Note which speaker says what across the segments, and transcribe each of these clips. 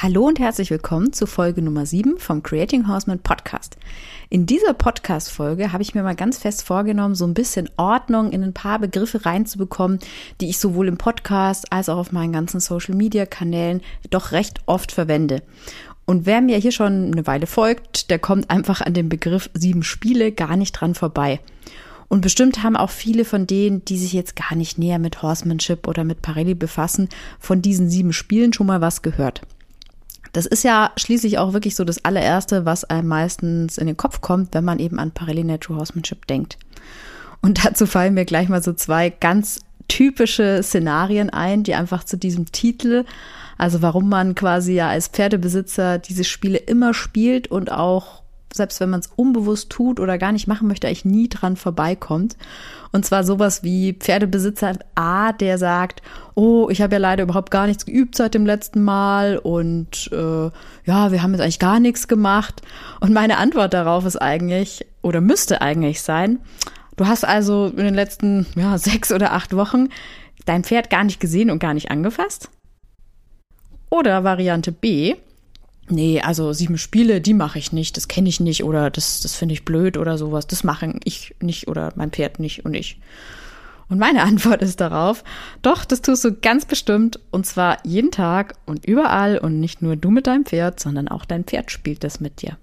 Speaker 1: Hallo und herzlich willkommen zu Folge Nummer 7 vom Creating Horseman Podcast. In dieser Podcast-Folge habe ich mir mal ganz fest vorgenommen, so ein bisschen Ordnung in ein paar Begriffe reinzubekommen, die ich sowohl im Podcast als auch auf meinen ganzen Social-Media-Kanälen doch recht oft verwende. Und wer mir hier schon eine Weile folgt, der kommt einfach an dem Begriff sieben Spiele gar nicht dran vorbei. Und bestimmt haben auch viele von denen, die sich jetzt gar nicht näher mit Horsemanship oder mit Parelli befassen, von diesen sieben Spielen schon mal was gehört. Das ist ja schließlich auch wirklich so das allererste, was einem meistens in den Kopf kommt, wenn man eben an Parallel Natural Horsemanship denkt. Und dazu fallen mir gleich mal so zwei ganz typische Szenarien ein, die einfach zu diesem Titel, also warum man quasi ja als Pferdebesitzer diese Spiele immer spielt und auch selbst wenn man es unbewusst tut oder gar nicht machen möchte, eigentlich nie dran vorbeikommt. Und zwar sowas wie Pferdebesitzer A, der sagt, oh, ich habe ja leider überhaupt gar nichts geübt seit dem letzten Mal und äh, ja, wir haben jetzt eigentlich gar nichts gemacht. Und meine Antwort darauf ist eigentlich oder müsste eigentlich sein, du hast also in den letzten ja, sechs oder acht Wochen dein Pferd gar nicht gesehen und gar nicht angefasst. Oder Variante B, nee, also sieben Spiele, die mache ich nicht, das kenne ich nicht oder das, das finde ich blöd oder sowas. Das mache ich nicht oder mein Pferd nicht und ich. Und meine Antwort ist darauf, doch, das tust du ganz bestimmt und zwar jeden Tag und überall und nicht nur du mit deinem Pferd, sondern auch dein Pferd spielt das mit dir.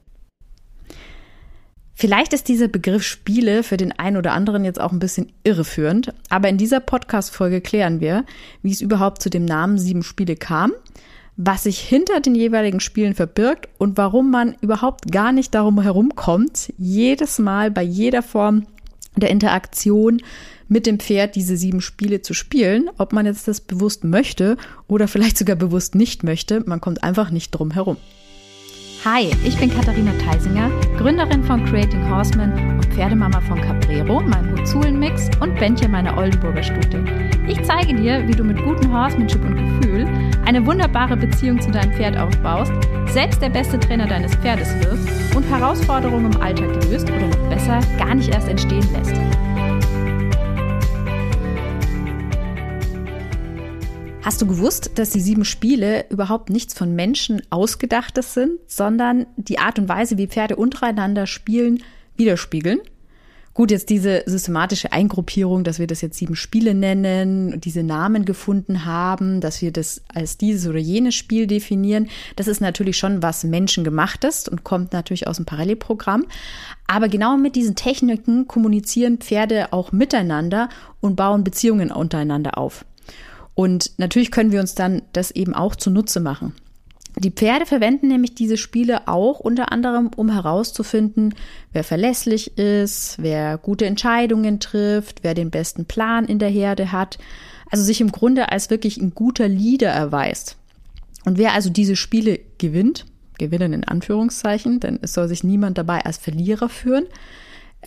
Speaker 1: Vielleicht ist dieser Begriff Spiele für den einen oder anderen jetzt auch ein bisschen irreführend, aber in dieser Podcast-Folge klären wir, wie es überhaupt zu dem Namen Sieben Spiele kam – was sich hinter den jeweiligen Spielen verbirgt und warum man überhaupt gar nicht darum herumkommt, jedes Mal bei jeder Form der Interaktion mit dem Pferd diese sieben Spiele zu spielen, ob man jetzt das bewusst möchte oder vielleicht sogar bewusst nicht möchte, man kommt einfach nicht drum herum.
Speaker 2: Hi, ich bin Katharina Theisinger, Gründerin von Creating Horseman und Pferdemama von Caprero, meinem Huzulen-Mix und Bentje, meiner Oldenburger Stute. Ich zeige dir, wie du mit gutem Horsemanship und Gefühl eine wunderbare Beziehung zu deinem Pferd aufbaust, selbst der beste Trainer deines Pferdes wirst und Herausforderungen im Alltag löst oder noch besser gar nicht erst entstehen lässt.
Speaker 1: Hast du gewusst, dass die sieben Spiele überhaupt nichts von Menschen ausgedachtes sind, sondern die Art und Weise, wie Pferde untereinander spielen, widerspiegeln? Gut, jetzt diese systematische Eingruppierung, dass wir das jetzt sieben Spiele nennen, diese Namen gefunden haben, dass wir das als dieses oder jenes Spiel definieren, das ist natürlich schon was menschengemachtes und kommt natürlich aus dem Parallelprogramm. Aber genau mit diesen Techniken kommunizieren Pferde auch miteinander und bauen Beziehungen untereinander auf. Und natürlich können wir uns dann das eben auch zunutze machen. Die Pferde verwenden nämlich diese Spiele auch unter anderem, um herauszufinden, wer verlässlich ist, wer gute Entscheidungen trifft, wer den besten Plan in der Herde hat. Also sich im Grunde als wirklich ein guter Leader erweist. Und wer also diese Spiele gewinnt, gewinnen in Anführungszeichen, denn es soll sich niemand dabei als Verlierer führen,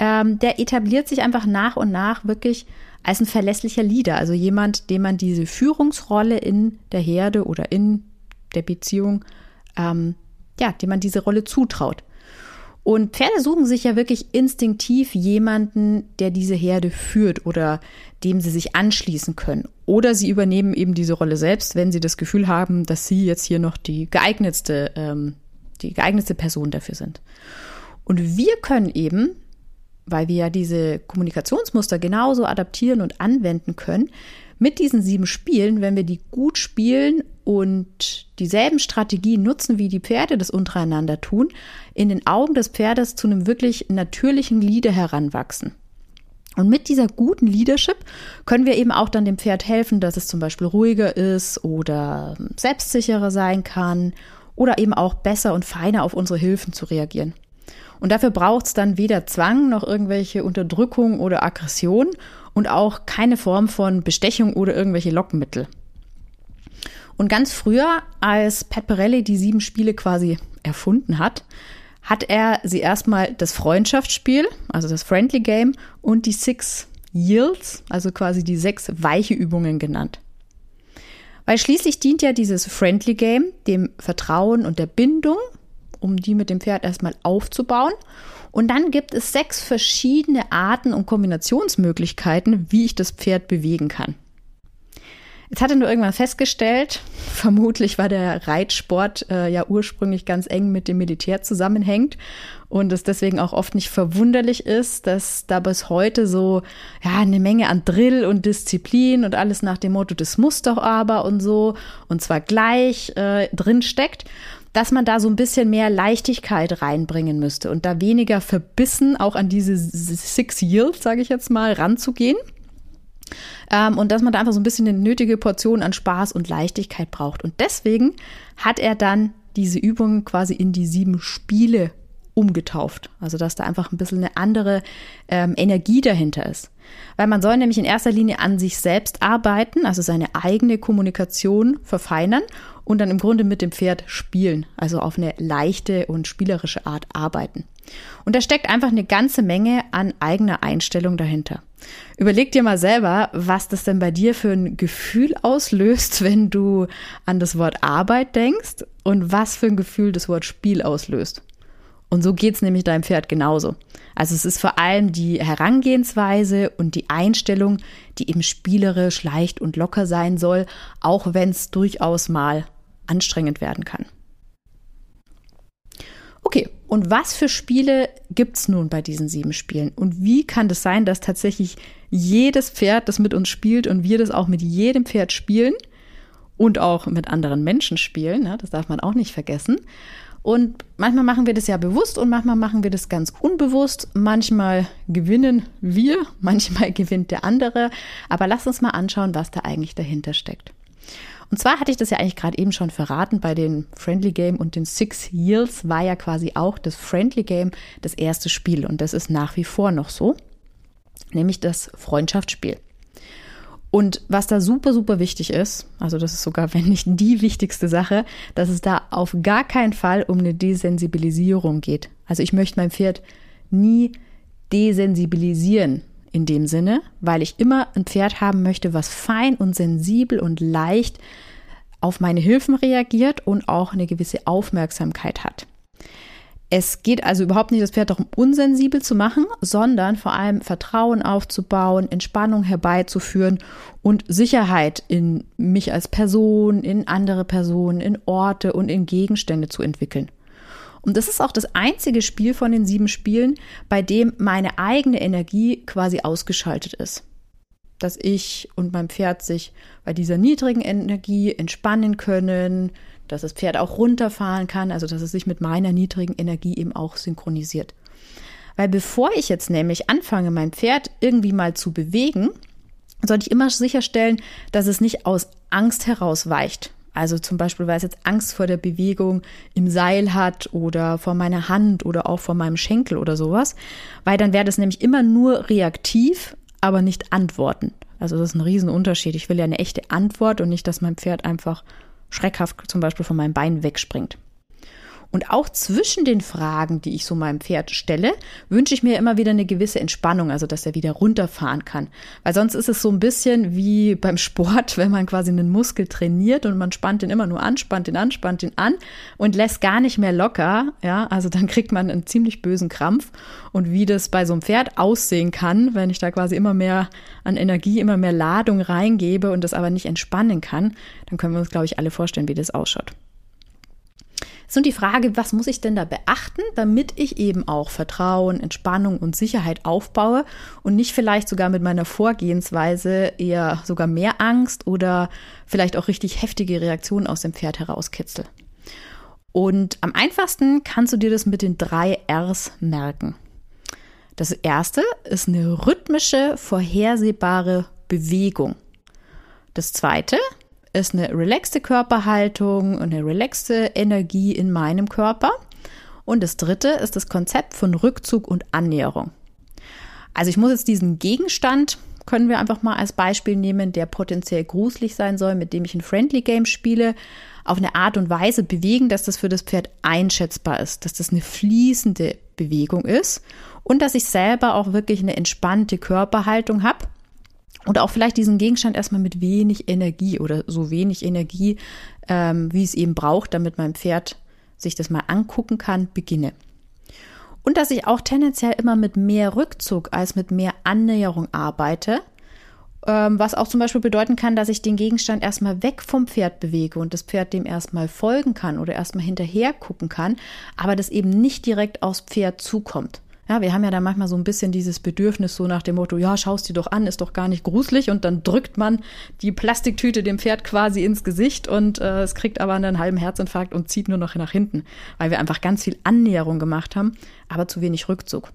Speaker 1: ähm, der etabliert sich einfach nach und nach wirklich als ein verlässlicher Leader, also jemand, dem man diese Führungsrolle in der Herde oder in der Beziehung, ähm, ja, dem man diese Rolle zutraut. Und Pferde suchen sich ja wirklich instinktiv jemanden, der diese Herde führt oder dem sie sich anschließen können. Oder sie übernehmen eben diese Rolle selbst, wenn sie das Gefühl haben, dass sie jetzt hier noch die geeignetste, ähm, die geeignetste Person dafür sind. Und wir können eben weil wir ja diese Kommunikationsmuster genauso adaptieren und anwenden können, mit diesen sieben Spielen, wenn wir die gut spielen und dieselben Strategien nutzen, wie die Pferde das untereinander tun, in den Augen des Pferdes zu einem wirklich natürlichen Leader heranwachsen. Und mit dieser guten Leadership können wir eben auch dann dem Pferd helfen, dass es zum Beispiel ruhiger ist oder selbstsicherer sein kann oder eben auch besser und feiner auf unsere Hilfen zu reagieren. Und dafür braucht es dann weder Zwang noch irgendwelche Unterdrückung oder Aggression und auch keine Form von Bestechung oder irgendwelche Lockmittel. Und ganz früher, als Pat Pirelli die sieben Spiele quasi erfunden hat, hat er sie erstmal das Freundschaftsspiel, also das Friendly Game und die Six Yields, also quasi die sechs weiche Übungen genannt. Weil schließlich dient ja dieses Friendly Game dem Vertrauen und der Bindung um die mit dem Pferd erstmal aufzubauen. Und dann gibt es sechs verschiedene Arten und Kombinationsmöglichkeiten, wie ich das Pferd bewegen kann. Jetzt hat er nur irgendwann festgestellt, vermutlich war der Reitsport äh, ja ursprünglich ganz eng mit dem Militär zusammenhängt und es deswegen auch oft nicht verwunderlich ist, dass da bis heute so ja eine Menge an Drill und Disziplin und alles nach dem Motto, das muss doch aber und so und zwar gleich äh, drin steckt dass man da so ein bisschen mehr Leichtigkeit reinbringen müsste und da weniger verbissen auch an diese Six Yields, sage ich jetzt mal, ranzugehen. Ähm, und dass man da einfach so ein bisschen eine nötige Portion an Spaß und Leichtigkeit braucht. Und deswegen hat er dann diese Übungen quasi in die sieben Spiele umgetauft. Also dass da einfach ein bisschen eine andere ähm, Energie dahinter ist. Weil man soll nämlich in erster Linie an sich selbst arbeiten, also seine eigene Kommunikation verfeinern und dann im Grunde mit dem Pferd spielen, also auf eine leichte und spielerische Art arbeiten. Und da steckt einfach eine ganze Menge an eigener Einstellung dahinter. Überleg dir mal selber, was das denn bei dir für ein Gefühl auslöst, wenn du an das Wort Arbeit denkst und was für ein Gefühl das Wort Spiel auslöst. Und so geht's nämlich deinem Pferd genauso. Also es ist vor allem die Herangehensweise und die Einstellung, die eben spielerisch, leicht und locker sein soll, auch wenn es durchaus mal anstrengend werden kann. Okay, und was für Spiele gibt's nun bei diesen sieben Spielen? Und wie kann das sein, dass tatsächlich jedes Pferd das mit uns spielt und wir das auch mit jedem Pferd spielen und auch mit anderen Menschen spielen? Ne? Das darf man auch nicht vergessen. Und manchmal machen wir das ja bewusst und manchmal machen wir das ganz unbewusst. Manchmal gewinnen wir, manchmal gewinnt der andere. Aber lass uns mal anschauen, was da eigentlich dahinter steckt. Und zwar hatte ich das ja eigentlich gerade eben schon verraten, bei den Friendly Game und den Six Years war ja quasi auch das Friendly Game das erste Spiel und das ist nach wie vor noch so, nämlich das Freundschaftsspiel. Und was da super, super wichtig ist, also das ist sogar, wenn nicht die wichtigste Sache, dass es da auf gar keinen Fall um eine Desensibilisierung geht. Also ich möchte mein Pferd nie desensibilisieren in dem Sinne, weil ich immer ein Pferd haben möchte, was fein und sensibel und leicht auf meine Hilfen reagiert und auch eine gewisse Aufmerksamkeit hat. Es geht also überhaupt nicht, das Pferd darum, unsensibel zu machen, sondern vor allem Vertrauen aufzubauen, Entspannung herbeizuführen und Sicherheit in mich als Person, in andere Personen, in Orte und in Gegenstände zu entwickeln. Und das ist auch das einzige Spiel von den sieben Spielen, bei dem meine eigene Energie quasi ausgeschaltet ist. Dass ich und mein Pferd sich bei dieser niedrigen Energie entspannen können, dass das Pferd auch runterfahren kann, also dass es sich mit meiner niedrigen Energie eben auch synchronisiert. Weil bevor ich jetzt nämlich anfange, mein Pferd irgendwie mal zu bewegen, sollte ich immer sicherstellen, dass es nicht aus Angst heraus weicht. Also zum Beispiel, weil es jetzt Angst vor der Bewegung im Seil hat oder vor meiner Hand oder auch vor meinem Schenkel oder sowas, weil dann wäre das nämlich immer nur reaktiv, aber nicht antworten. Also das ist ein Riesenunterschied. Ich will ja eine echte Antwort und nicht, dass mein Pferd einfach schreckhaft zum Beispiel von meinem Bein wegspringt. Und auch zwischen den Fragen, die ich so meinem Pferd stelle, wünsche ich mir immer wieder eine gewisse Entspannung, also dass er wieder runterfahren kann. Weil sonst ist es so ein bisschen wie beim Sport, wenn man quasi einen Muskel trainiert und man spannt den immer nur an, spannt den an, spannt den an und lässt gar nicht mehr locker. Ja, also dann kriegt man einen ziemlich bösen Krampf. Und wie das bei so einem Pferd aussehen kann, wenn ich da quasi immer mehr an Energie, immer mehr Ladung reingebe und das aber nicht entspannen kann, dann können wir uns, glaube ich, alle vorstellen, wie das ausschaut ist nun die Frage, was muss ich denn da beachten, damit ich eben auch Vertrauen, Entspannung und Sicherheit aufbaue und nicht vielleicht sogar mit meiner Vorgehensweise eher sogar mehr Angst oder vielleicht auch richtig heftige Reaktionen aus dem Pferd herauskitzel. Und am einfachsten kannst du dir das mit den drei Rs merken. Das erste ist eine rhythmische, vorhersehbare Bewegung. Das zweite ist eine relaxte Körperhaltung und eine relaxte Energie in meinem Körper. Und das dritte ist das Konzept von Rückzug und Annäherung. Also ich muss jetzt diesen Gegenstand, können wir einfach mal als Beispiel nehmen, der potenziell gruselig sein soll, mit dem ich ein Friendly Game spiele, auf eine Art und Weise bewegen, dass das für das Pferd einschätzbar ist, dass das eine fließende Bewegung ist und dass ich selber auch wirklich eine entspannte Körperhaltung habe und auch vielleicht diesen Gegenstand erstmal mit wenig Energie oder so wenig Energie, ähm, wie es eben braucht, damit mein Pferd sich das mal angucken kann, beginne. Und dass ich auch tendenziell immer mit mehr Rückzug als mit mehr Annäherung arbeite, Ähm, was auch zum Beispiel bedeuten kann, dass ich den Gegenstand erstmal weg vom Pferd bewege und das Pferd dem erstmal folgen kann oder erstmal hinterher gucken kann, aber das eben nicht direkt aufs Pferd zukommt. Ja, wir haben ja da manchmal so ein bisschen dieses Bedürfnis so nach dem Motto, ja, schaust dir doch an, ist doch gar nicht gruselig und dann drückt man die Plastiktüte dem Pferd quasi ins Gesicht und äh, es kriegt aber einen halben Herzinfarkt und zieht nur noch nach hinten, weil wir einfach ganz viel Annäherung gemacht haben, aber zu wenig Rückzug.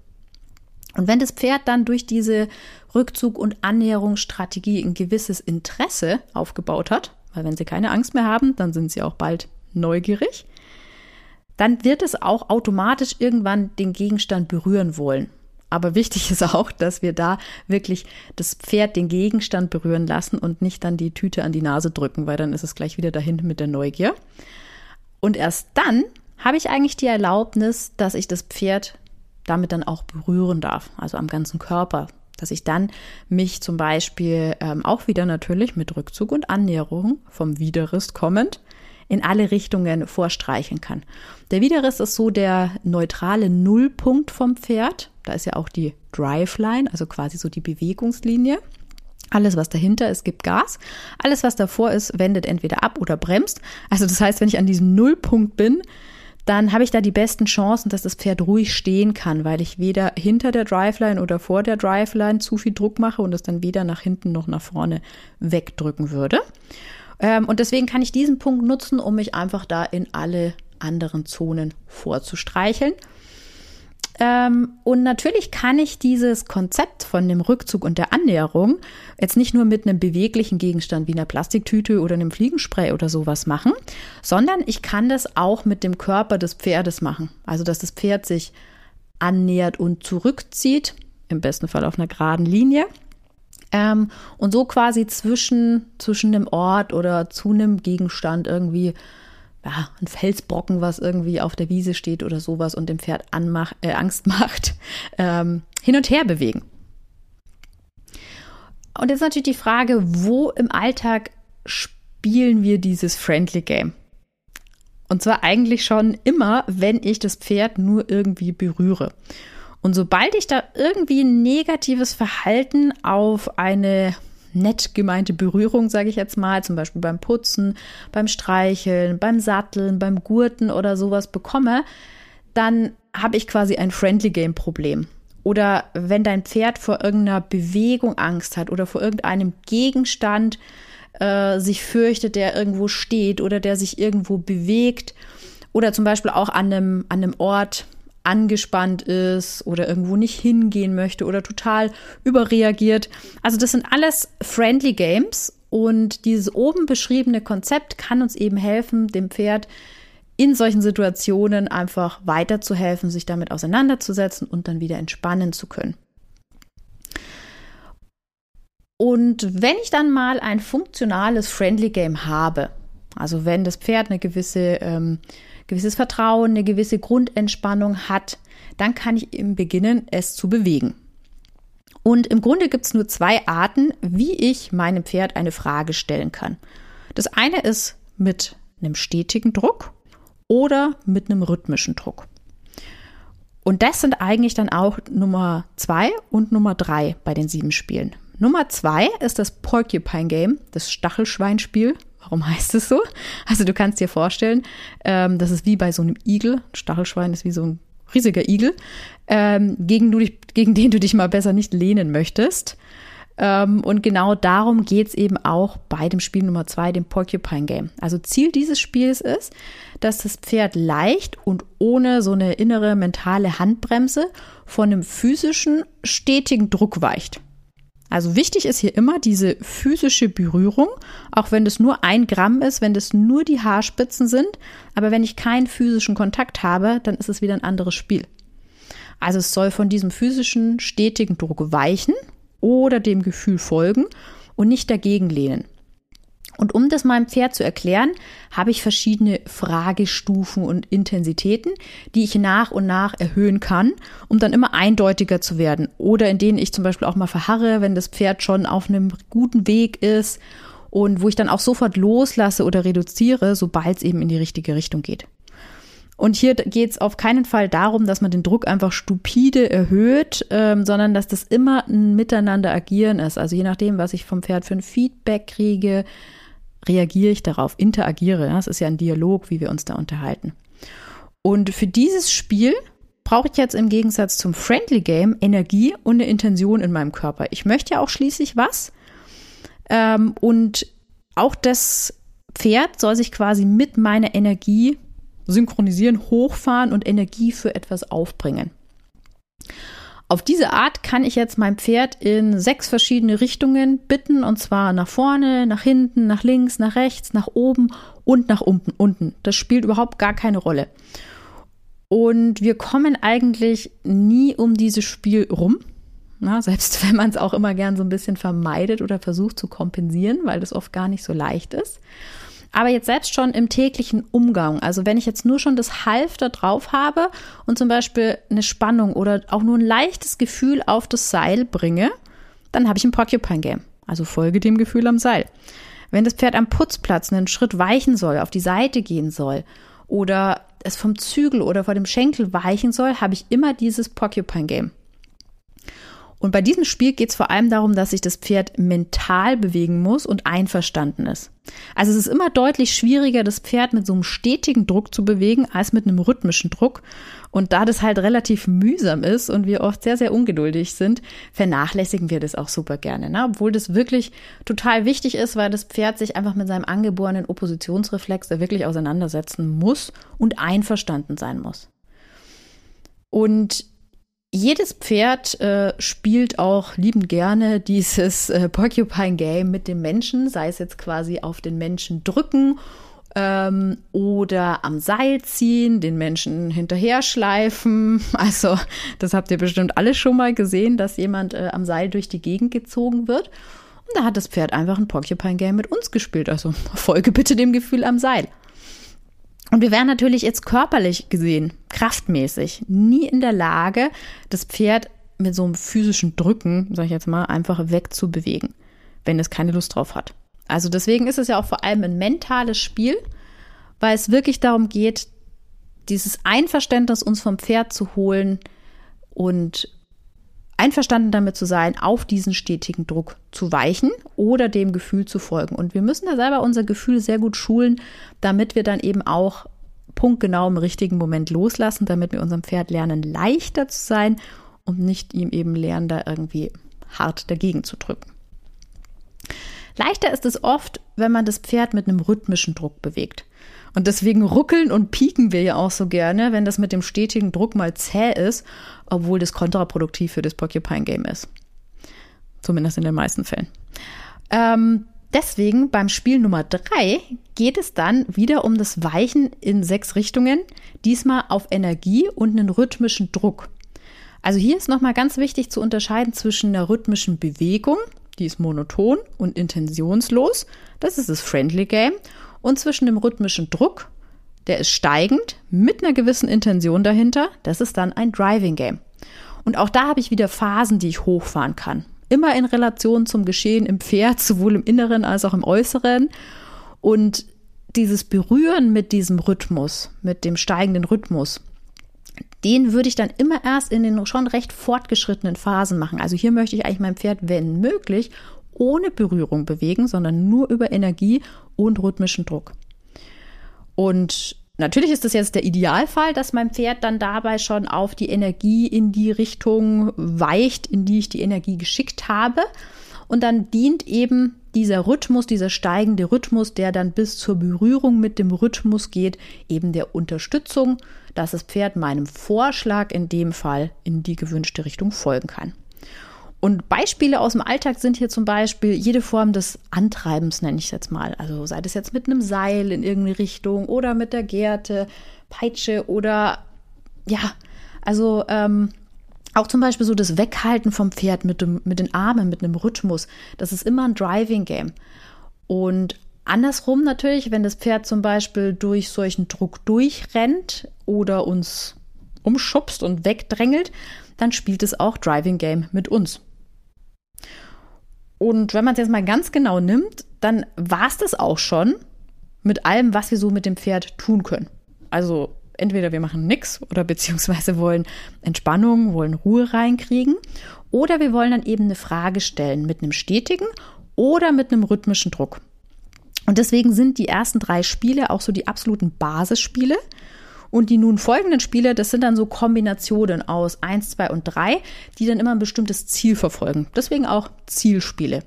Speaker 1: Und wenn das Pferd dann durch diese Rückzug- und Annäherungsstrategie ein gewisses Interesse aufgebaut hat, weil wenn sie keine Angst mehr haben, dann sind sie auch bald neugierig, dann wird es auch automatisch irgendwann den Gegenstand berühren wollen. Aber wichtig ist auch, dass wir da wirklich das Pferd den Gegenstand berühren lassen und nicht dann die Tüte an die Nase drücken, weil dann ist es gleich wieder dahin mit der Neugier. Und erst dann habe ich eigentlich die Erlaubnis, dass ich das Pferd damit dann auch berühren darf, also am ganzen Körper. Dass ich dann mich zum Beispiel ähm, auch wieder natürlich mit Rückzug und Annäherung vom Widerrist kommend in alle Richtungen vorstreichen kann. Der Widerriss ist so der neutrale Nullpunkt vom Pferd. Da ist ja auch die Driveline, also quasi so die Bewegungslinie. Alles, was dahinter ist, gibt Gas. Alles, was davor ist, wendet entweder ab oder bremst. Also das heißt, wenn ich an diesem Nullpunkt bin, dann habe ich da die besten Chancen, dass das Pferd ruhig stehen kann, weil ich weder hinter der Driveline oder vor der Driveline zu viel Druck mache und es dann weder nach hinten noch nach vorne wegdrücken würde. Ähm, und deswegen kann ich diesen Punkt nutzen, um mich einfach da in alle anderen Zonen vorzustreicheln. Ähm, und natürlich kann ich dieses Konzept von dem Rückzug und der Annäherung jetzt nicht nur mit einem beweglichen Gegenstand wie einer Plastiktüte oder einem Fliegenspray oder sowas machen, sondern ich kann das auch mit dem Körper des Pferdes machen. Also, dass das Pferd sich annähert und zurückzieht, im besten Fall auf einer geraden Linie. Ähm, und so quasi zwischen, zwischen dem Ort oder zu einem Gegenstand irgendwie, ja, ein Felsbrocken, was irgendwie auf der Wiese steht oder sowas und dem Pferd anmach, äh, Angst macht, ähm, hin und her bewegen. Und jetzt natürlich die Frage, wo im Alltag spielen wir dieses Friendly Game? Und zwar eigentlich schon immer, wenn ich das Pferd nur irgendwie berühre. Und sobald ich da irgendwie ein negatives Verhalten auf eine nett gemeinte Berührung, sage ich jetzt mal, zum Beispiel beim Putzen, beim Streicheln, beim Satteln, beim Gurten oder sowas bekomme, dann habe ich quasi ein Friendly Game Problem. Oder wenn dein Pferd vor irgendeiner Bewegung Angst hat oder vor irgendeinem Gegenstand äh, sich fürchtet, der irgendwo steht oder der sich irgendwo bewegt oder zum Beispiel auch an einem, an einem Ort angespannt ist oder irgendwo nicht hingehen möchte oder total überreagiert. Also das sind alles friendly Games und dieses oben beschriebene Konzept kann uns eben helfen, dem Pferd in solchen Situationen einfach weiterzuhelfen, sich damit auseinanderzusetzen und dann wieder entspannen zu können. Und wenn ich dann mal ein funktionales Friendly Game habe, also wenn das Pferd eine gewisse ähm, gewisses Vertrauen, eine gewisse Grundentspannung hat, dann kann ich eben beginnen, es zu bewegen. Und im Grunde gibt es nur zwei Arten, wie ich meinem Pferd eine Frage stellen kann. Das eine ist mit einem stetigen Druck oder mit einem rhythmischen Druck. Und das sind eigentlich dann auch Nummer zwei und Nummer drei bei den sieben Spielen. Nummer zwei ist das Porcupine Game, das Stachelschweinspiel, Warum heißt es so? Also du kannst dir vorstellen, ähm, das ist wie bei so einem Igel. Ein Stachelschwein ist wie so ein riesiger Igel, ähm, gegen, du dich, gegen den du dich mal besser nicht lehnen möchtest. Ähm, und genau darum geht es eben auch bei dem Spiel Nummer zwei, dem Porcupine Game. Also Ziel dieses Spiels ist, dass das Pferd leicht und ohne so eine innere mentale Handbremse von einem physischen, stetigen Druck weicht. Also wichtig ist hier immer diese physische Berührung, auch wenn das nur ein Gramm ist, wenn das nur die Haarspitzen sind. Aber wenn ich keinen physischen Kontakt habe, dann ist es wieder ein anderes Spiel. Also es soll von diesem physischen, stetigen Druck weichen oder dem Gefühl folgen und nicht dagegen lehnen. Und um das meinem Pferd zu erklären, habe ich verschiedene Fragestufen und Intensitäten, die ich nach und nach erhöhen kann, um dann immer eindeutiger zu werden. Oder in denen ich zum Beispiel auch mal verharre, wenn das Pferd schon auf einem guten Weg ist und wo ich dann auch sofort loslasse oder reduziere, sobald es eben in die richtige Richtung geht. Und hier geht es auf keinen Fall darum, dass man den Druck einfach stupide erhöht, ähm, sondern dass das immer ein Miteinander agieren ist. Also je nachdem, was ich vom Pferd für ein Feedback kriege, reagiere ich darauf, interagiere. Das ist ja ein Dialog, wie wir uns da unterhalten. Und für dieses Spiel brauche ich jetzt im Gegensatz zum Friendly Game Energie und eine Intention in meinem Körper. Ich möchte ja auch schließlich was. Ähm, und auch das Pferd soll sich quasi mit meiner Energie synchronisieren, hochfahren und Energie für etwas aufbringen. Auf diese Art kann ich jetzt mein Pferd in sechs verschiedene Richtungen bitten, und zwar nach vorne, nach hinten, nach links, nach rechts, nach oben und nach unten. Das spielt überhaupt gar keine Rolle. Und wir kommen eigentlich nie um dieses Spiel rum. Na, selbst wenn man es auch immer gern so ein bisschen vermeidet oder versucht zu kompensieren, weil das oft gar nicht so leicht ist. Aber jetzt selbst schon im täglichen Umgang, also wenn ich jetzt nur schon das Halfter drauf habe und zum Beispiel eine Spannung oder auch nur ein leichtes Gefühl auf das Seil bringe, dann habe ich ein Porcupine Game. Also folge dem Gefühl am Seil. Wenn das Pferd am Putzplatz einen Schritt weichen soll, auf die Seite gehen soll oder es vom Zügel oder vor dem Schenkel weichen soll, habe ich immer dieses Porcupine Game. Und bei diesem Spiel geht es vor allem darum, dass sich das Pferd mental bewegen muss und einverstanden ist. Also es ist immer deutlich schwieriger, das Pferd mit so einem stetigen Druck zu bewegen, als mit einem rhythmischen Druck. Und da das halt relativ mühsam ist und wir oft sehr, sehr ungeduldig sind, vernachlässigen wir das auch super gerne. Ne? Obwohl das wirklich total wichtig ist, weil das Pferd sich einfach mit seinem angeborenen Oppositionsreflex da wirklich auseinandersetzen muss und einverstanden sein muss. Und jedes Pferd äh, spielt auch liebend gerne dieses äh, Porcupine Game mit dem Menschen, sei es jetzt quasi auf den Menschen drücken ähm, oder am Seil ziehen, den Menschen hinterher schleifen. Also das habt ihr bestimmt alle schon mal gesehen, dass jemand äh, am Seil durch die Gegend gezogen wird. Und da hat das Pferd einfach ein Porcupine Game mit uns gespielt. Also folge bitte dem Gefühl am Seil. Und wir wären natürlich jetzt körperlich gesehen, kraftmäßig, nie in der Lage, das Pferd mit so einem physischen Drücken, sag ich jetzt mal, einfach wegzubewegen, wenn es keine Lust drauf hat. Also deswegen ist es ja auch vor allem ein mentales Spiel, weil es wirklich darum geht, dieses Einverständnis uns vom Pferd zu holen und einverstanden damit zu sein, auf diesen stetigen Druck zu weichen oder dem Gefühl zu folgen. Und wir müssen da selber unser Gefühl sehr gut schulen, damit wir dann eben auch punktgenau im richtigen Moment loslassen, damit wir unserem Pferd lernen, leichter zu sein und nicht ihm eben lernen, da irgendwie hart dagegen zu drücken. Leichter ist es oft, wenn man das Pferd mit einem rhythmischen Druck bewegt. Und deswegen ruckeln und pieken wir ja auch so gerne, wenn das mit dem stetigen Druck mal zäh ist, obwohl das kontraproduktiv für das Porcupine Game ist. Zumindest in den meisten Fällen. Ähm, deswegen beim Spiel Nummer drei geht es dann wieder um das Weichen in sechs Richtungen, diesmal auf Energie und einen rhythmischen Druck. Also hier ist nochmal ganz wichtig zu unterscheiden zwischen einer rhythmischen Bewegung, die ist monoton und intentionslos, das ist das Friendly Game, und zwischen dem rhythmischen Druck, der ist steigend, mit einer gewissen Intention dahinter, das ist dann ein Driving Game. Und auch da habe ich wieder Phasen, die ich hochfahren kann. Immer in Relation zum Geschehen im Pferd, sowohl im Inneren als auch im Äußeren. Und dieses Berühren mit diesem Rhythmus, mit dem steigenden Rhythmus, den würde ich dann immer erst in den schon recht fortgeschrittenen Phasen machen. Also hier möchte ich eigentlich mein Pferd, wenn möglich, ohne Berührung bewegen, sondern nur über Energie und rhythmischen Druck. Und natürlich ist das jetzt der Idealfall, dass mein Pferd dann dabei schon auf die Energie in die Richtung weicht, in die ich die Energie geschickt habe. Und dann dient eben dieser Rhythmus, dieser steigende Rhythmus, der dann bis zur Berührung mit dem Rhythmus geht, eben der Unterstützung, dass das Pferd meinem Vorschlag in dem Fall in die gewünschte Richtung folgen kann. Und Beispiele aus dem Alltag sind hier zum Beispiel jede Form des Antreibens, nenne ich es jetzt mal. Also sei das jetzt mit einem Seil in irgendeine Richtung oder mit der Gerte, Peitsche oder ja, also ähm, auch zum Beispiel so das Weghalten vom Pferd mit, dem, mit den Armen, mit einem Rhythmus. Das ist immer ein Driving Game. Und andersrum natürlich, wenn das Pferd zum Beispiel durch solchen Druck durchrennt oder uns umschubst und wegdrängelt, dann spielt es auch Driving Game mit uns. Und wenn man es jetzt mal ganz genau nimmt, dann war es das auch schon mit allem, was wir so mit dem Pferd tun können. Also entweder wir machen nichts oder beziehungsweise wollen Entspannung, wollen Ruhe reinkriegen. Oder wir wollen dann eben eine Frage stellen mit einem stetigen oder mit einem rhythmischen Druck. Und deswegen sind die ersten drei Spiele auch so die absoluten Basisspiele. Und die nun folgenden Spiele, das sind dann so Kombinationen aus 1, 2 und 3, die dann immer ein bestimmtes Ziel verfolgen. Deswegen auch Zielspiele.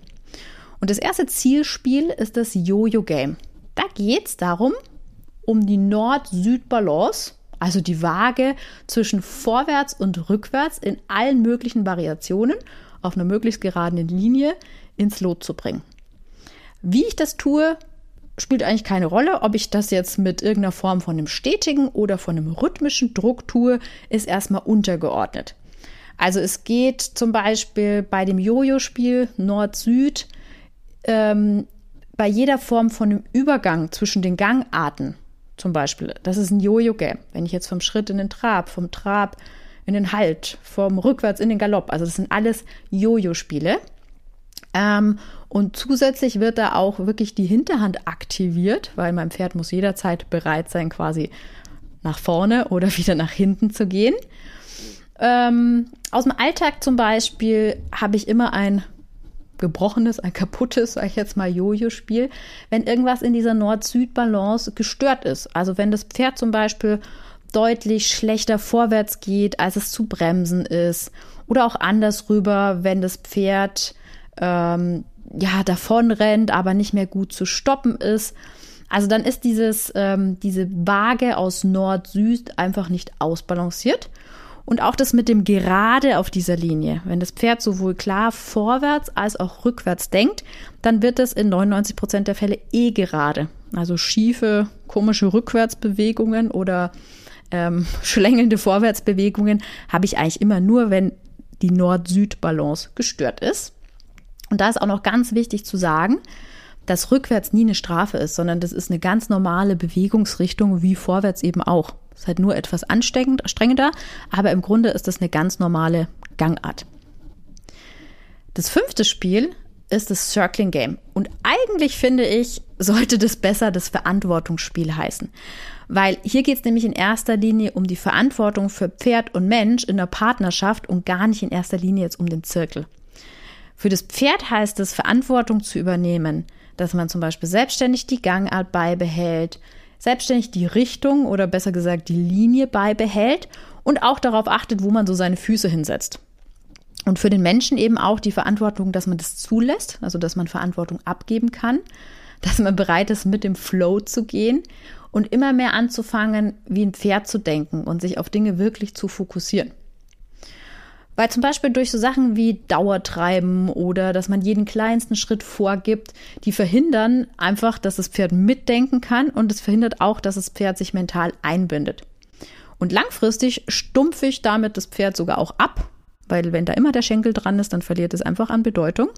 Speaker 1: Und das erste Zielspiel ist das Jojo-Game. Da geht es darum, um die Nord-Süd-Balance, also die Waage zwischen vorwärts und rückwärts in allen möglichen Variationen auf einer möglichst geraden Linie ins Lot zu bringen. Wie ich das tue, spielt eigentlich keine Rolle. Ob ich das jetzt mit irgendeiner Form von einem stetigen oder von einem rhythmischen Druck tue, ist erstmal untergeordnet. Also es geht zum Beispiel bei dem Jojo-Spiel Nord-Süd ähm, bei jeder Form von einem Übergang zwischen den Gangarten zum Beispiel. Das ist ein Jojo-Game. Wenn ich jetzt vom Schritt in den Trab, vom Trab in den Halt, vom Rückwärts in den Galopp, also das sind alles Jojo-Spiele. Ähm, und zusätzlich wird da auch wirklich die Hinterhand aktiviert, weil mein Pferd muss jederzeit bereit sein, quasi nach vorne oder wieder nach hinten zu gehen. Ähm, aus dem Alltag zum Beispiel habe ich immer ein gebrochenes, ein kaputtes, sag ich jetzt mal, Jojo-Spiel, wenn irgendwas in dieser Nord-Süd-Balance gestört ist. Also wenn das Pferd zum Beispiel deutlich schlechter vorwärts geht, als es zu bremsen ist. Oder auch anders rüber, wenn das Pferd ähm, ja davon rennt, aber nicht mehr gut zu stoppen ist. Also dann ist dieses, ähm, diese Waage aus Nord-Süd einfach nicht ausbalanciert. Und auch das mit dem Gerade auf dieser Linie. Wenn das Pferd sowohl klar vorwärts als auch rückwärts denkt, dann wird es in 99 Prozent der Fälle eh gerade. Also schiefe, komische Rückwärtsbewegungen oder ähm, schlängelnde Vorwärtsbewegungen habe ich eigentlich immer nur, wenn die Nord-Süd-Balance gestört ist. Und da ist auch noch ganz wichtig zu sagen, dass rückwärts nie eine Strafe ist, sondern das ist eine ganz normale Bewegungsrichtung, wie vorwärts eben auch. Ist halt nur etwas anstrengender, aber im Grunde ist das eine ganz normale Gangart. Das fünfte Spiel ist das Circling Game. Und eigentlich finde ich, sollte das besser das Verantwortungsspiel heißen. Weil hier geht es nämlich in erster Linie um die Verantwortung für Pferd und Mensch in der Partnerschaft und gar nicht in erster Linie jetzt um den Zirkel. Für das Pferd heißt es, Verantwortung zu übernehmen, dass man zum Beispiel selbstständig die Gangart beibehält, selbstständig die Richtung oder besser gesagt die Linie beibehält und auch darauf achtet, wo man so seine Füße hinsetzt. Und für den Menschen eben auch die Verantwortung, dass man das zulässt, also dass man Verantwortung abgeben kann, dass man bereit ist, mit dem Flow zu gehen und immer mehr anzufangen, wie ein Pferd zu denken und sich auf Dinge wirklich zu fokussieren. Weil zum Beispiel durch so Sachen wie Dauertreiben oder dass man jeden kleinsten Schritt vorgibt, die verhindern einfach, dass das Pferd mitdenken kann und es verhindert auch, dass das Pferd sich mental einbindet. Und langfristig stumpfe ich damit das Pferd sogar auch ab, weil wenn da immer der Schenkel dran ist, dann verliert es einfach an Bedeutung.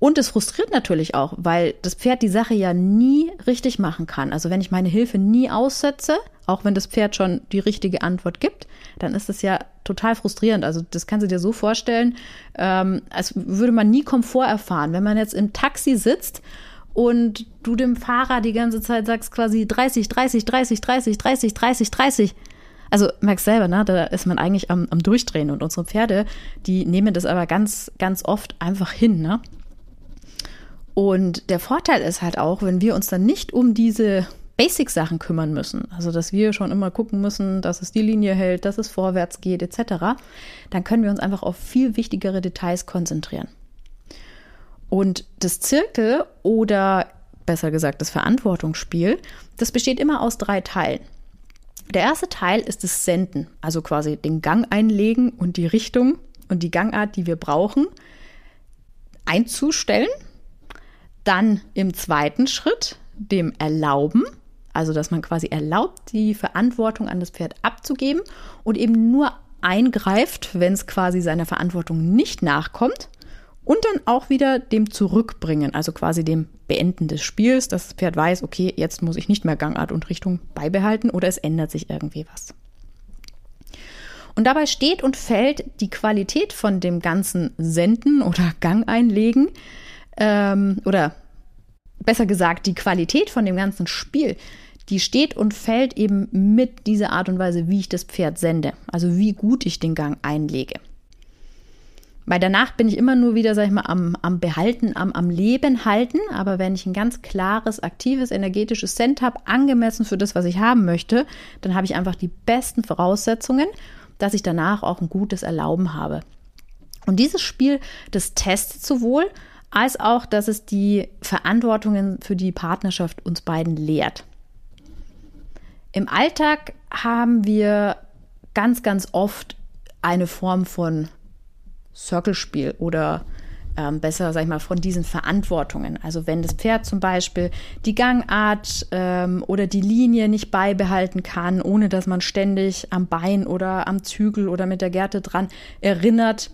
Speaker 1: Und es frustriert natürlich auch, weil das Pferd die Sache ja nie richtig machen kann. Also wenn ich meine Hilfe nie aussetze, auch wenn das Pferd schon die richtige Antwort gibt, dann ist das ja total frustrierend. Also das kannst du dir so vorstellen, ähm, als würde man nie Komfort erfahren. Wenn man jetzt im Taxi sitzt und du dem Fahrer die ganze Zeit sagst quasi 30, 30, 30, 30, 30, 30, 30. Also merkst selber, ne, da ist man eigentlich am, am Durchdrehen und unsere Pferde, die nehmen das aber ganz, ganz oft einfach hin, ne? Und der Vorteil ist halt auch, wenn wir uns dann nicht um diese Basic-Sachen kümmern müssen, also dass wir schon immer gucken müssen, dass es die Linie hält, dass es vorwärts geht etc., dann können wir uns einfach auf viel wichtigere Details konzentrieren. Und das Zirkel oder besser gesagt das Verantwortungsspiel, das besteht immer aus drei Teilen. Der erste Teil ist das Senden, also quasi den Gang einlegen und die Richtung und die Gangart, die wir brauchen, einzustellen dann im zweiten Schritt dem Erlauben, also dass man quasi erlaubt, die Verantwortung an das Pferd abzugeben und eben nur eingreift, wenn es quasi seiner Verantwortung nicht nachkommt. Und dann auch wieder dem Zurückbringen, also quasi dem Beenden des Spiels, dass das Pferd weiß, okay, jetzt muss ich nicht mehr Gangart und Richtung beibehalten oder es ändert sich irgendwie was. Und dabei steht und fällt die Qualität von dem ganzen Senden oder Gang einlegen ähm, oder besser gesagt die Qualität von dem ganzen Spiel, die steht und fällt eben mit dieser Art und Weise, wie ich das Pferd sende, also wie gut ich den Gang einlege. Weil danach bin ich immer nur wieder, sag ich mal, am, am Behalten, am, am Leben halten. Aber wenn ich ein ganz klares, aktives, energetisches Cent habe, angemessen für das, was ich haben möchte, dann habe ich einfach die besten Voraussetzungen, dass ich danach auch ein gutes Erlauben habe. Und dieses Spiel, das testet sowohl, als auch, dass es die Verantwortungen für die Partnerschaft uns beiden lehrt. Im Alltag haben wir ganz, ganz oft eine Form von Circle-Spiel oder ähm, besser, sag ich mal, von diesen Verantwortungen. Also wenn das Pferd zum Beispiel die Gangart ähm, oder die Linie nicht beibehalten kann, ohne dass man ständig am Bein oder am Zügel oder mit der Gerte dran erinnert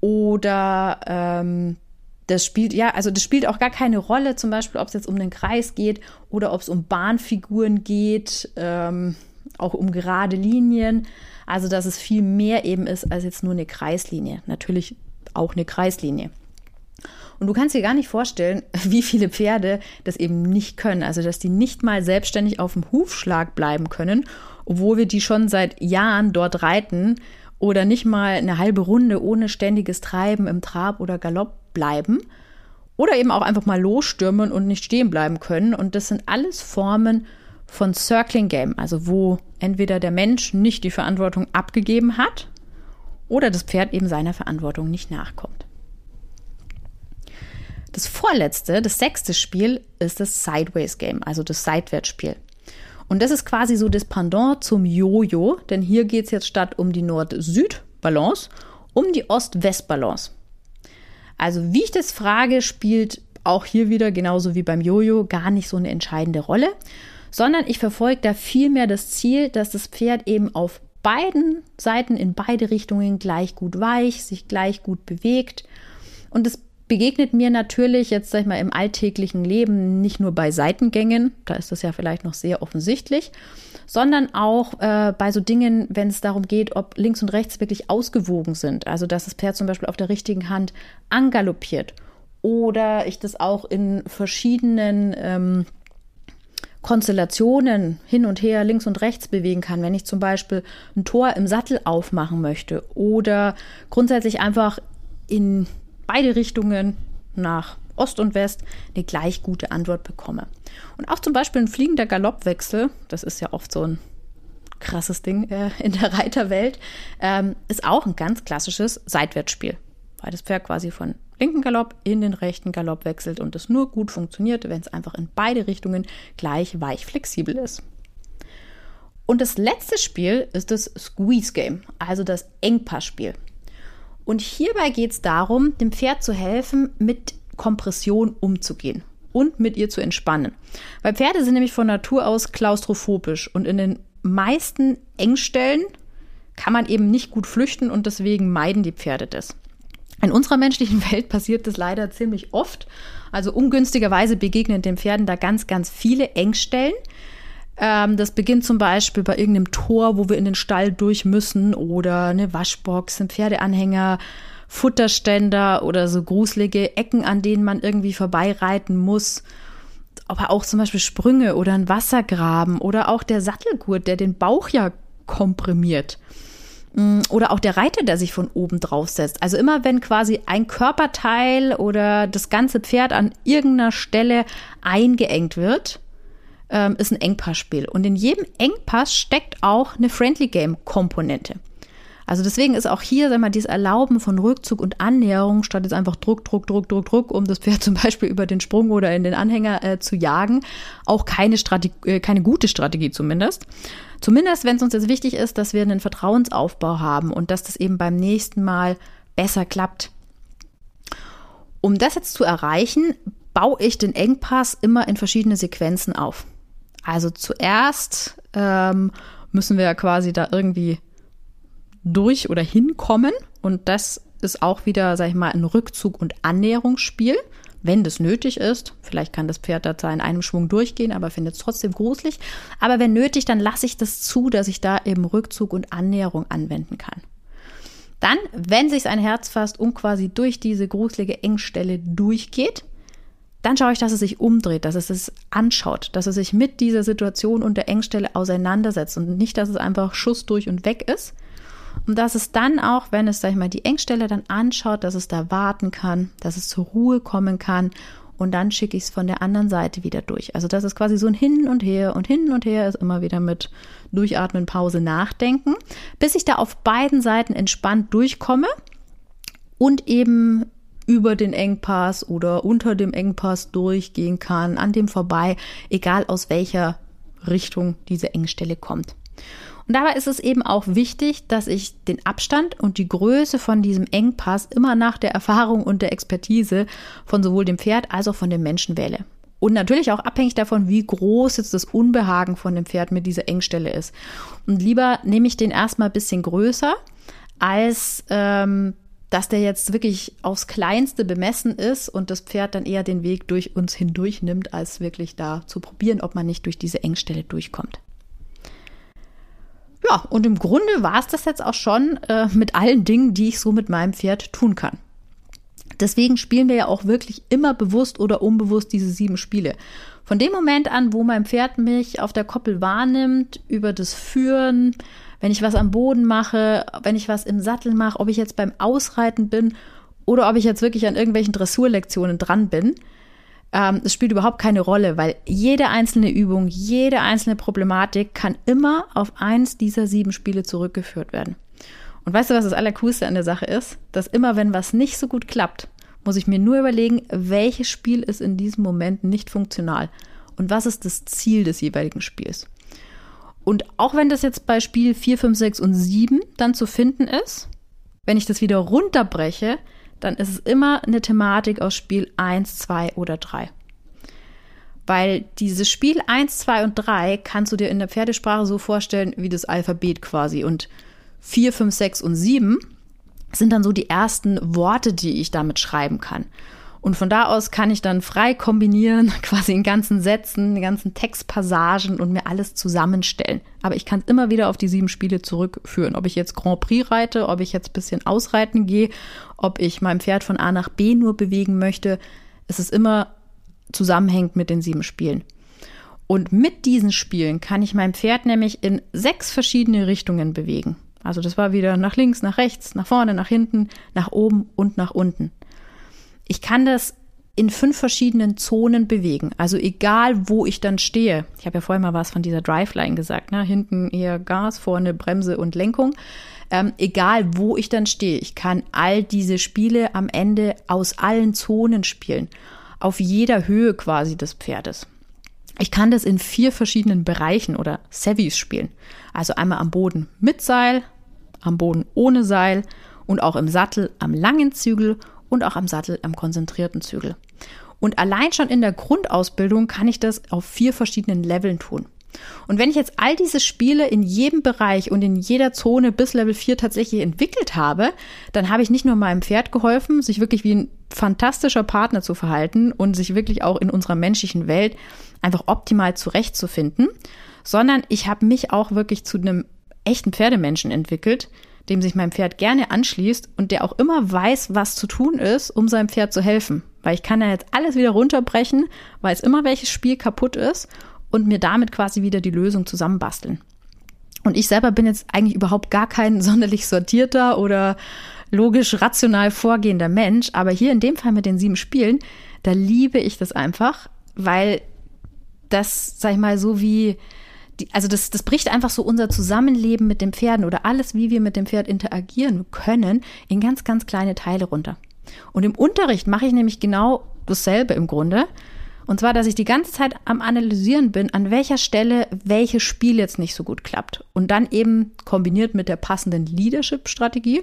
Speaker 1: oder ähm, das spielt, ja, also das spielt auch gar keine Rolle, zum Beispiel, ob es jetzt um den Kreis geht oder ob es um Bahnfiguren geht, ähm, auch um gerade Linien. Also, dass es viel mehr eben ist als jetzt nur eine Kreislinie. Natürlich auch eine Kreislinie. Und du kannst dir gar nicht vorstellen, wie viele Pferde das eben nicht können. Also, dass die nicht mal selbstständig auf dem Hufschlag bleiben können, obwohl wir die schon seit Jahren dort reiten oder nicht mal eine halbe Runde ohne ständiges Treiben im Trab oder Galopp bleiben. Oder eben auch einfach mal losstürmen und nicht stehen bleiben können. Und das sind alles Formen von Circling Game, also wo entweder der Mensch nicht die Verantwortung abgegeben hat oder das Pferd eben seiner Verantwortung nicht nachkommt. Das vorletzte, das sechste Spiel ist das Sideways Game, also das Seitwärtsspiel. Und das ist quasi so das Pendant zum Jojo, denn hier geht es jetzt statt um die Nord-Süd-Balance um die Ost-West-Balance. Also wie ich das frage, spielt auch hier wieder genauso wie beim Jojo gar nicht so eine entscheidende Rolle, sondern ich verfolge da vielmehr das Ziel, dass das Pferd eben auf beiden Seiten in beide Richtungen gleich gut weich, sich gleich gut bewegt. Und es begegnet mir natürlich jetzt, sag ich mal, im alltäglichen Leben nicht nur bei Seitengängen, da ist das ja vielleicht noch sehr offensichtlich, sondern auch äh, bei so Dingen, wenn es darum geht, ob links und rechts wirklich ausgewogen sind. Also, dass das Pferd zum Beispiel auf der richtigen Hand angaloppiert oder ich das auch in verschiedenen ähm, Konstellationen hin und her, links und rechts bewegen kann, wenn ich zum Beispiel ein Tor im Sattel aufmachen möchte oder grundsätzlich einfach in beide Richtungen nach Ost und West eine gleich gute Antwort bekomme. Und auch zum Beispiel ein fliegender Galoppwechsel, das ist ja oft so ein krasses Ding äh, in der Reiterwelt, ähm, ist auch ein ganz klassisches Seitwärtsspiel, weil das Pferd quasi von linken Galopp in den rechten Galopp wechselt und es nur gut funktioniert, wenn es einfach in beide Richtungen gleich weich flexibel ist. Und das letzte Spiel ist das Squeeze Game, also das Engpassspiel. Und hierbei geht es darum, dem Pferd zu helfen, mit Kompression umzugehen und mit ihr zu entspannen. Weil Pferde sind nämlich von Natur aus klaustrophobisch und in den meisten Engstellen kann man eben nicht gut flüchten und deswegen meiden die Pferde das. In unserer menschlichen Welt passiert das leider ziemlich oft. Also ungünstigerweise begegnen den Pferden da ganz, ganz viele Engstellen. Ähm, das beginnt zum Beispiel bei irgendeinem Tor, wo wir in den Stall durch müssen oder eine Waschbox, ein Pferdeanhänger, Futterständer oder so gruselige Ecken, an denen man irgendwie vorbeireiten muss. Aber auch zum Beispiel Sprünge oder ein Wassergraben oder auch der Sattelgurt, der den Bauch ja komprimiert. Mm, oder auch der Reiter, der sich von oben drauf setzt. Also immer wenn quasi ein Körperteil oder das ganze Pferd an irgendeiner Stelle eingeengt wird, ähm, ist ein Engpassspiel. Und in jedem Engpass steckt auch eine Friendly Game Komponente. Also deswegen ist auch hier, sag mal, dieses Erlauben von Rückzug und Annäherung, statt jetzt einfach Druck, Druck, Druck, Druck, Druck, um das Pferd zum Beispiel über den Sprung oder in den Anhänger äh, zu jagen, auch keine Strategie, äh, keine gute Strategie zumindest. Zumindest, wenn es uns jetzt wichtig ist, dass wir einen Vertrauensaufbau haben und dass das eben beim nächsten Mal besser klappt. Um das jetzt zu erreichen, baue ich den Engpass immer in verschiedene Sequenzen auf. Also zuerst ähm, müssen wir ja quasi da irgendwie durch oder hinkommen. Und das ist auch wieder, sag ich mal, ein Rückzug- und Annäherungsspiel, wenn das nötig ist. Vielleicht kann das Pferd da in einem Schwung durchgehen, aber findet es trotzdem gruselig. Aber wenn nötig, dann lasse ich das zu, dass ich da eben Rückzug und Annäherung anwenden kann. Dann, wenn sich ein Herz fasst und quasi durch diese gruselige Engstelle durchgeht, dann schaue ich, dass es sich umdreht, dass es es anschaut, dass es sich mit dieser Situation und der Engstelle auseinandersetzt und nicht, dass es einfach Schuss durch und weg ist. Und dass es dann auch, wenn es, sag ich mal, die Engstelle dann anschaut, dass es da warten kann, dass es zur Ruhe kommen kann und dann schicke ich es von der anderen Seite wieder durch. Also das ist quasi so ein Hin und Her und Hin und Her ist immer wieder mit Durchatmen, Pause, Nachdenken, bis ich da auf beiden Seiten entspannt durchkomme und eben über den Engpass oder unter dem Engpass durchgehen kann, an dem vorbei, egal aus welcher Richtung diese Engstelle kommt. Und dabei ist es eben auch wichtig, dass ich den Abstand und die Größe von diesem Engpass immer nach der Erfahrung und der Expertise von sowohl dem Pferd als auch von dem Menschen wähle. Und natürlich auch abhängig davon, wie groß jetzt das Unbehagen von dem Pferd mit dieser Engstelle ist. Und lieber nehme ich den erstmal ein bisschen größer, als ähm, dass der jetzt wirklich aufs Kleinste bemessen ist und das Pferd dann eher den Weg durch uns hindurch nimmt, als wirklich da zu probieren, ob man nicht durch diese Engstelle durchkommt. Ja, und im Grunde war es das jetzt auch schon äh, mit allen Dingen, die ich so mit meinem Pferd tun kann. Deswegen spielen wir ja auch wirklich immer bewusst oder unbewusst diese sieben Spiele. Von dem Moment an, wo mein Pferd mich auf der Koppel wahrnimmt, über das Führen, wenn ich was am Boden mache, wenn ich was im Sattel mache, ob ich jetzt beim Ausreiten bin oder ob ich jetzt wirklich an irgendwelchen Dressurlektionen dran bin. Ähm, es spielt überhaupt keine Rolle, weil jede einzelne Übung, jede einzelne Problematik kann immer auf eins dieser sieben Spiele zurückgeführt werden. Und weißt du, was das Allercoolste an der Sache ist? Dass immer, wenn was nicht so gut klappt, muss ich mir nur überlegen, welches Spiel ist in diesem Moment nicht funktional und was ist das Ziel des jeweiligen Spiels. Und auch wenn das jetzt bei Spiel 4, 5, 6 und 7 dann zu finden ist, wenn ich das wieder runterbreche, dann ist es immer eine Thematik aus Spiel 1, 2 oder 3. Weil dieses Spiel 1, 2 und 3 kannst du dir in der Pferdesprache so vorstellen wie das Alphabet quasi. Und 4, 5, 6 und 7 sind dann so die ersten Worte, die ich damit schreiben kann. Und von da aus kann ich dann frei kombinieren, quasi in ganzen Sätzen, in ganzen Textpassagen und mir alles zusammenstellen. Aber ich kann es immer wieder auf die sieben Spiele zurückführen. Ob ich jetzt Grand Prix reite, ob ich jetzt ein bisschen ausreiten gehe, ob ich mein Pferd von A nach B nur bewegen möchte. Es ist immer zusammenhängt mit den sieben Spielen. Und mit diesen Spielen kann ich mein Pferd nämlich in sechs verschiedene Richtungen bewegen. Also das war wieder nach links, nach rechts, nach vorne, nach hinten, nach oben und nach unten. Ich kann das in fünf verschiedenen Zonen bewegen. Also egal, wo ich dann stehe. Ich habe ja vorhin mal was von dieser Driveline gesagt. Ne? Hinten eher Gas, vorne Bremse und Lenkung. Ähm, egal, wo ich dann stehe. Ich kann all diese Spiele am Ende aus allen Zonen spielen. Auf jeder Höhe quasi des Pferdes. Ich kann das in vier verschiedenen Bereichen oder Savvies spielen. Also einmal am Boden mit Seil, am Boden ohne Seil und auch im Sattel am langen Zügel und auch am Sattel am konzentrierten Zügel. Und allein schon in der Grundausbildung kann ich das auf vier verschiedenen Leveln tun. Und wenn ich jetzt all diese Spiele in jedem Bereich und in jeder Zone bis Level 4 tatsächlich entwickelt habe, dann habe ich nicht nur meinem Pferd geholfen, sich wirklich wie ein fantastischer Partner zu verhalten und sich wirklich auch in unserer menschlichen Welt einfach optimal zurechtzufinden, sondern ich habe mich auch wirklich zu einem echten Pferdemenschen entwickelt, dem sich mein Pferd gerne anschließt und der auch immer weiß, was zu tun ist, um seinem Pferd zu helfen. Weil ich kann ja jetzt alles wieder runterbrechen, weiß immer, welches Spiel kaputt ist und mir damit quasi wieder die Lösung zusammenbasteln. Und ich selber bin jetzt eigentlich überhaupt gar kein sonderlich sortierter oder logisch rational vorgehender Mensch, aber hier in dem Fall mit den sieben Spielen, da liebe ich das einfach, weil das, sag ich mal, so wie also das, das bricht einfach so unser Zusammenleben mit den Pferden oder alles, wie wir mit dem Pferd interagieren können, in ganz, ganz kleine Teile runter. Und im Unterricht mache ich nämlich genau dasselbe im Grunde. Und zwar, dass ich die ganze Zeit am Analysieren bin, an welcher Stelle welches Spiel jetzt nicht so gut klappt. Und dann eben kombiniert mit der passenden Leadership-Strategie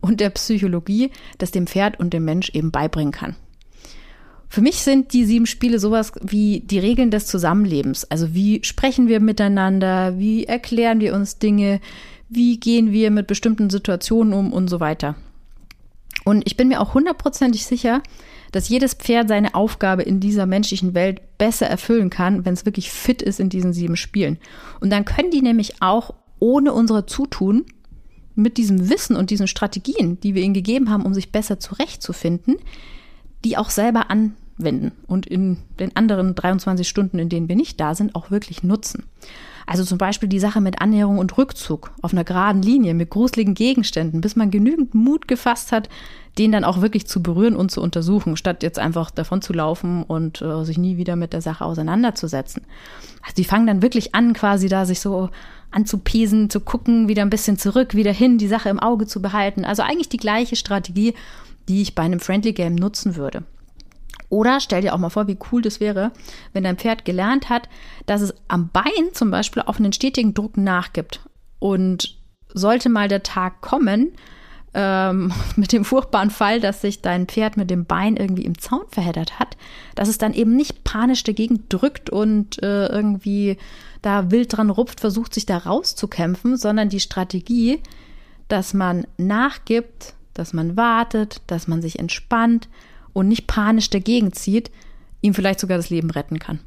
Speaker 1: und der Psychologie, das dem Pferd und dem Mensch eben beibringen kann. Für mich sind die sieben Spiele sowas wie die Regeln des Zusammenlebens. Also wie sprechen wir miteinander, wie erklären wir uns Dinge, wie gehen wir mit bestimmten Situationen um und so weiter. Und ich bin mir auch hundertprozentig sicher, dass jedes Pferd seine Aufgabe in dieser menschlichen Welt besser erfüllen kann, wenn es wirklich fit ist in diesen sieben Spielen. Und dann können die nämlich auch ohne unsere Zutun mit diesem Wissen und diesen Strategien, die wir ihnen gegeben haben, um sich besser zurechtzufinden, die auch selber an anwenden und in den anderen 23 Stunden, in denen wir nicht da sind, auch wirklich nutzen. Also zum Beispiel die Sache mit Annäherung und Rückzug auf einer geraden Linie mit gruseligen Gegenständen, bis man genügend Mut gefasst hat, den dann auch wirklich zu berühren und zu untersuchen, statt jetzt einfach davon zu laufen und äh, sich nie wieder mit der Sache auseinanderzusetzen. Also die fangen dann wirklich an, quasi da sich so anzupesen, zu gucken, wieder ein bisschen zurück, wieder hin, die Sache im Auge zu behalten. Also eigentlich die gleiche Strategie, die ich bei einem Friendly Game nutzen würde. Oder stell dir auch mal vor, wie cool das wäre, wenn dein Pferd gelernt hat, dass es am Bein zum Beispiel auf einen stetigen Druck nachgibt. Und sollte mal der Tag kommen, ähm, mit dem furchtbaren Fall, dass sich dein Pferd mit dem Bein irgendwie im Zaun verheddert hat, dass es dann eben nicht panisch dagegen drückt und äh, irgendwie da wild dran rupft, versucht sich da rauszukämpfen, sondern die Strategie, dass man nachgibt, dass man wartet, dass man sich entspannt und nicht panisch dagegen zieht, ihm vielleicht sogar das Leben retten kann.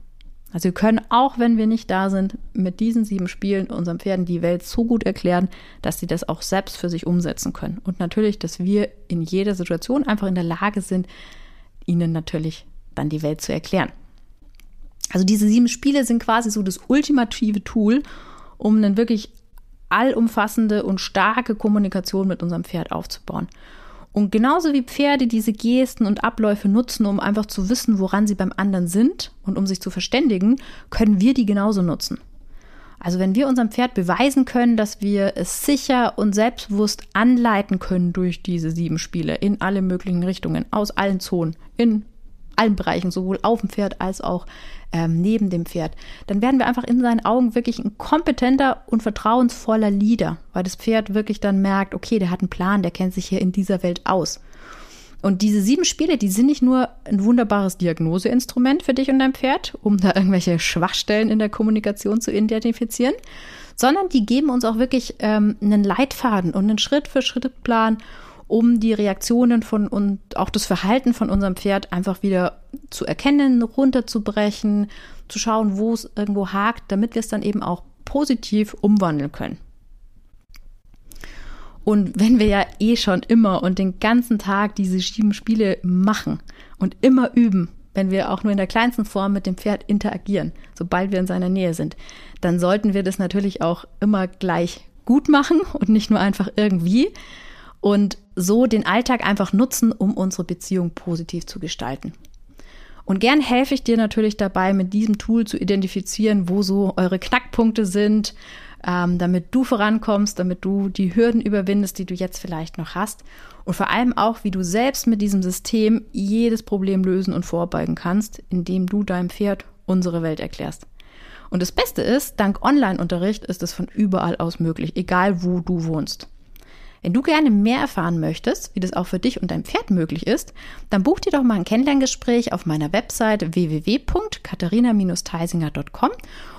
Speaker 1: Also wir können auch, wenn wir nicht da sind, mit diesen sieben Spielen unseren Pferden die Welt so gut erklären, dass sie das auch selbst für sich umsetzen können. Und natürlich, dass wir in jeder Situation einfach in der Lage sind, ihnen natürlich dann die Welt zu erklären. Also diese sieben Spiele sind quasi so das ultimative Tool, um eine wirklich allumfassende und starke Kommunikation mit unserem Pferd aufzubauen. Und genauso wie Pferde diese Gesten und Abläufe nutzen, um einfach zu wissen, woran sie beim anderen sind und um sich zu verständigen, können wir die genauso nutzen. Also wenn wir unserem Pferd beweisen können, dass wir es sicher und selbstbewusst anleiten können durch diese sieben Spiele in alle möglichen Richtungen, aus allen Zonen, in allen Bereichen, sowohl auf dem Pferd als auch ähm, neben dem Pferd, dann werden wir einfach in seinen Augen wirklich ein kompetenter und vertrauensvoller Leader, weil das Pferd wirklich dann merkt, okay, der hat einen Plan, der kennt sich hier in dieser Welt aus. Und diese sieben Spiele, die sind nicht nur ein wunderbares Diagnoseinstrument für dich und dein Pferd, um da irgendwelche Schwachstellen in der Kommunikation zu identifizieren, sondern die geben uns auch wirklich ähm, einen Leitfaden und einen Schritt-für-Schritt-Plan, um die Reaktionen von und auch das Verhalten von unserem Pferd einfach wieder zu erkennen, runterzubrechen, zu schauen, wo es irgendwo hakt, damit wir es dann eben auch positiv umwandeln können. Und wenn wir ja eh schon immer und den ganzen Tag diese sieben Spiele machen und immer üben, wenn wir auch nur in der kleinsten Form mit dem Pferd interagieren, sobald wir in seiner Nähe sind, dann sollten wir das natürlich auch immer gleich gut machen und nicht nur einfach irgendwie, und so den Alltag einfach nutzen, um unsere Beziehung positiv zu gestalten. Und gern helfe ich dir natürlich dabei, mit diesem Tool zu identifizieren, wo so eure Knackpunkte sind, ähm, damit du vorankommst, damit du die Hürden überwindest, die du jetzt vielleicht noch hast. Und vor allem auch, wie du selbst mit diesem System jedes Problem lösen und vorbeugen kannst, indem du deinem Pferd unsere Welt erklärst. Und das Beste ist, dank Online-Unterricht ist es von überall aus möglich, egal wo du wohnst. Wenn du gerne mehr erfahren möchtest, wie das auch für dich und dein Pferd möglich ist, dann buch dir doch mal ein Kennenlerngespräch auf meiner Website www.katharina-theisinger.com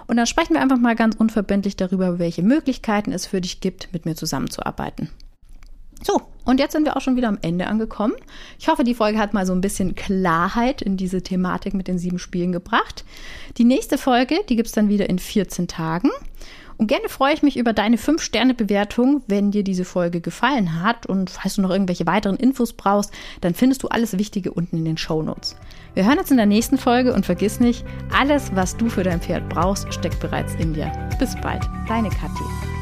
Speaker 1: und dann sprechen wir einfach mal ganz unverbindlich darüber, welche Möglichkeiten es für dich gibt, mit mir zusammenzuarbeiten. So, und jetzt sind wir auch schon wieder am Ende angekommen. Ich hoffe, die Folge hat mal so ein bisschen Klarheit in diese Thematik mit den sieben Spielen gebracht. Die nächste Folge, die gibt es dann wieder in 14 Tagen. Und gerne freue ich mich über deine 5-Sterne-Bewertung, wenn dir diese Folge gefallen hat. Und falls du noch irgendwelche weiteren Infos brauchst, dann findest du alles Wichtige unten in den Show Notes. Wir hören uns in der nächsten Folge und vergiss nicht, alles, was du für dein Pferd brauchst, steckt bereits in dir. Bis bald, deine Kathi.